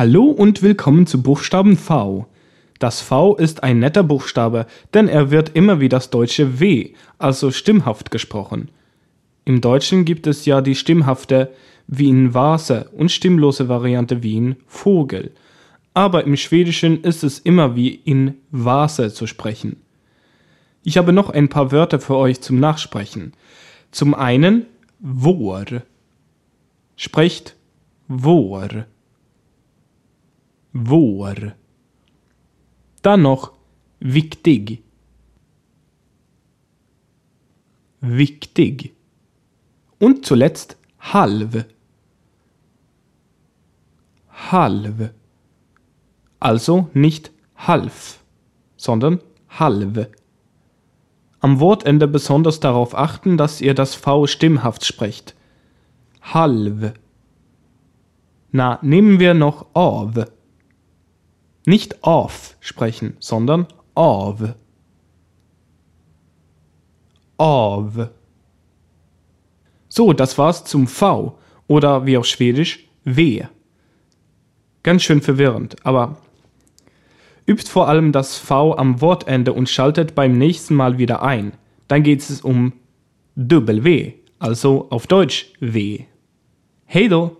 Hallo und willkommen zu Buchstaben V. Das V ist ein netter Buchstabe, denn er wird immer wie das deutsche W, also stimmhaft gesprochen. Im Deutschen gibt es ja die stimmhafte wie in Vase und stimmlose Variante wie in Vogel. Aber im Schwedischen ist es immer wie in Vase zu sprechen. Ich habe noch ein paar Wörter für euch zum Nachsprechen. Zum einen Vår. Sprecht Vår. Vår. Dann noch viktig. Viktig. Und zuletzt halv. Halv. Also nicht half, sondern halv. Am Wortende besonders darauf achten, dass ihr das V stimmhaft sprecht. Halv. Na, nehmen wir noch av. Nicht auf sprechen, sondern av. Av. So, das war's zum V oder wie auf Schwedisch W. Ganz schön verwirrend, aber übt vor allem das V am Wortende und schaltet beim nächsten Mal wieder ein. Dann geht es um W, also auf Deutsch W. Hey do!